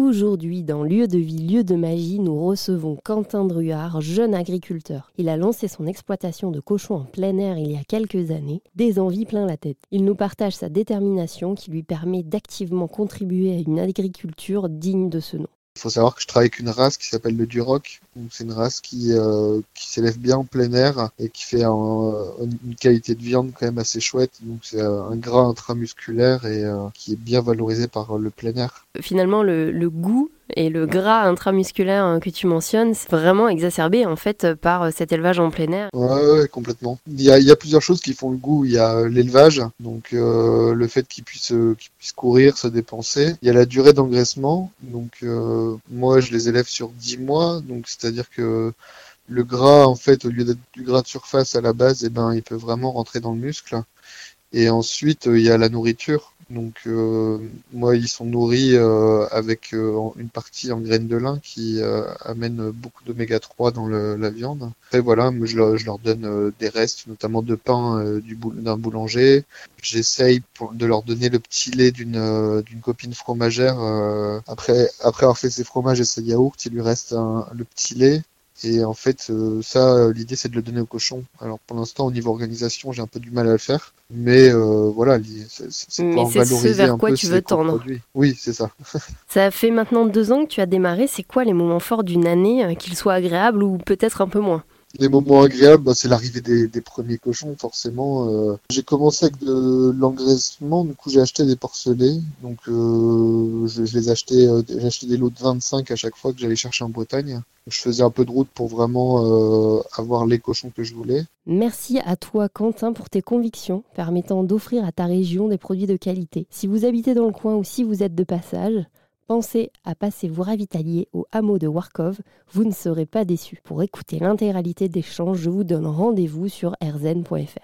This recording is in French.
Aujourd'hui, dans Lieu de vie, lieu de magie, nous recevons Quentin Druard, jeune agriculteur. Il a lancé son exploitation de cochons en plein air il y a quelques années, des envies plein la tête. Il nous partage sa détermination qui lui permet d'activement contribuer à une agriculture digne de ce nom. Il faut savoir que je travaille avec une race qui s'appelle le Duroc. C'est une race qui, euh, qui s'élève bien en plein air et qui fait une qualité de viande quand même assez chouette. Donc c'est un gras intramusculaire et euh, qui est bien valorisé par le plein air. Finalement, le, le goût et le gras intramusculaire hein, que tu mentionnes, c'est vraiment exacerbé en fait par euh, cet élevage en plein air. Ouais, complètement. Il y, a, plusieurs choses qui font le goût. Il y a euh, l'élevage, donc euh, le fait qu'il puisse, euh, courir, se dépenser. Il y a la durée d'engraissement. Donc euh, moi, je les élève sur 10 mois, donc c'est-à-dire que le gras, en fait, au lieu d'être du gras de surface à la base, eh ben, il peut vraiment rentrer dans le muscle. Et ensuite, il y a la nourriture. Donc euh, moi, ils sont nourris euh, avec euh, une partie en graines de lin qui amène beaucoup d'oméga 3 dans le, la viande. Après voilà, moi, je, leur, donne des restes, notamment de pain du d'un boulanger. J'essaye de leur donner le petit lait d'une d'une copine fromagère. après après avoir fait ses fromages et ses yaourts, il lui reste un, le petit lait. Et en fait, euh, ça, l'idée, c'est de le donner au cochon. Alors, pour l'instant, au niveau organisation, j'ai un peu du mal à le faire. Mais euh, voilà, c'est pour valoriser ce vers quoi tu veux tendre. Oui, c'est ça. ça fait maintenant deux ans que tu as démarré. C'est quoi les moments forts d'une année, euh, qu'ils soient agréables ou peut-être un peu moins? Les moments agréables, bah, c'est l'arrivée des, premiers cochons, forcément. Euh, j'ai commencé avec de l'engraissement, du coup j'ai acheté des porcelets, donc euh, je, les achetais, euh, j'ai des lots de 25 à chaque fois que j'allais chercher en Bretagne. Je faisais un peu de route pour vraiment avoir les cochons que je voulais. Merci à toi Quentin pour tes convictions permettant d'offrir à ta région des produits de qualité. Si vous habitez dans le coin ou si vous êtes de passage, Pensez à passer vous ravitailler au hameau de Warkov, vous ne serez pas déçus. Pour écouter l'intégralité d'échanges, je vous donne rendez-vous sur rzn.fr.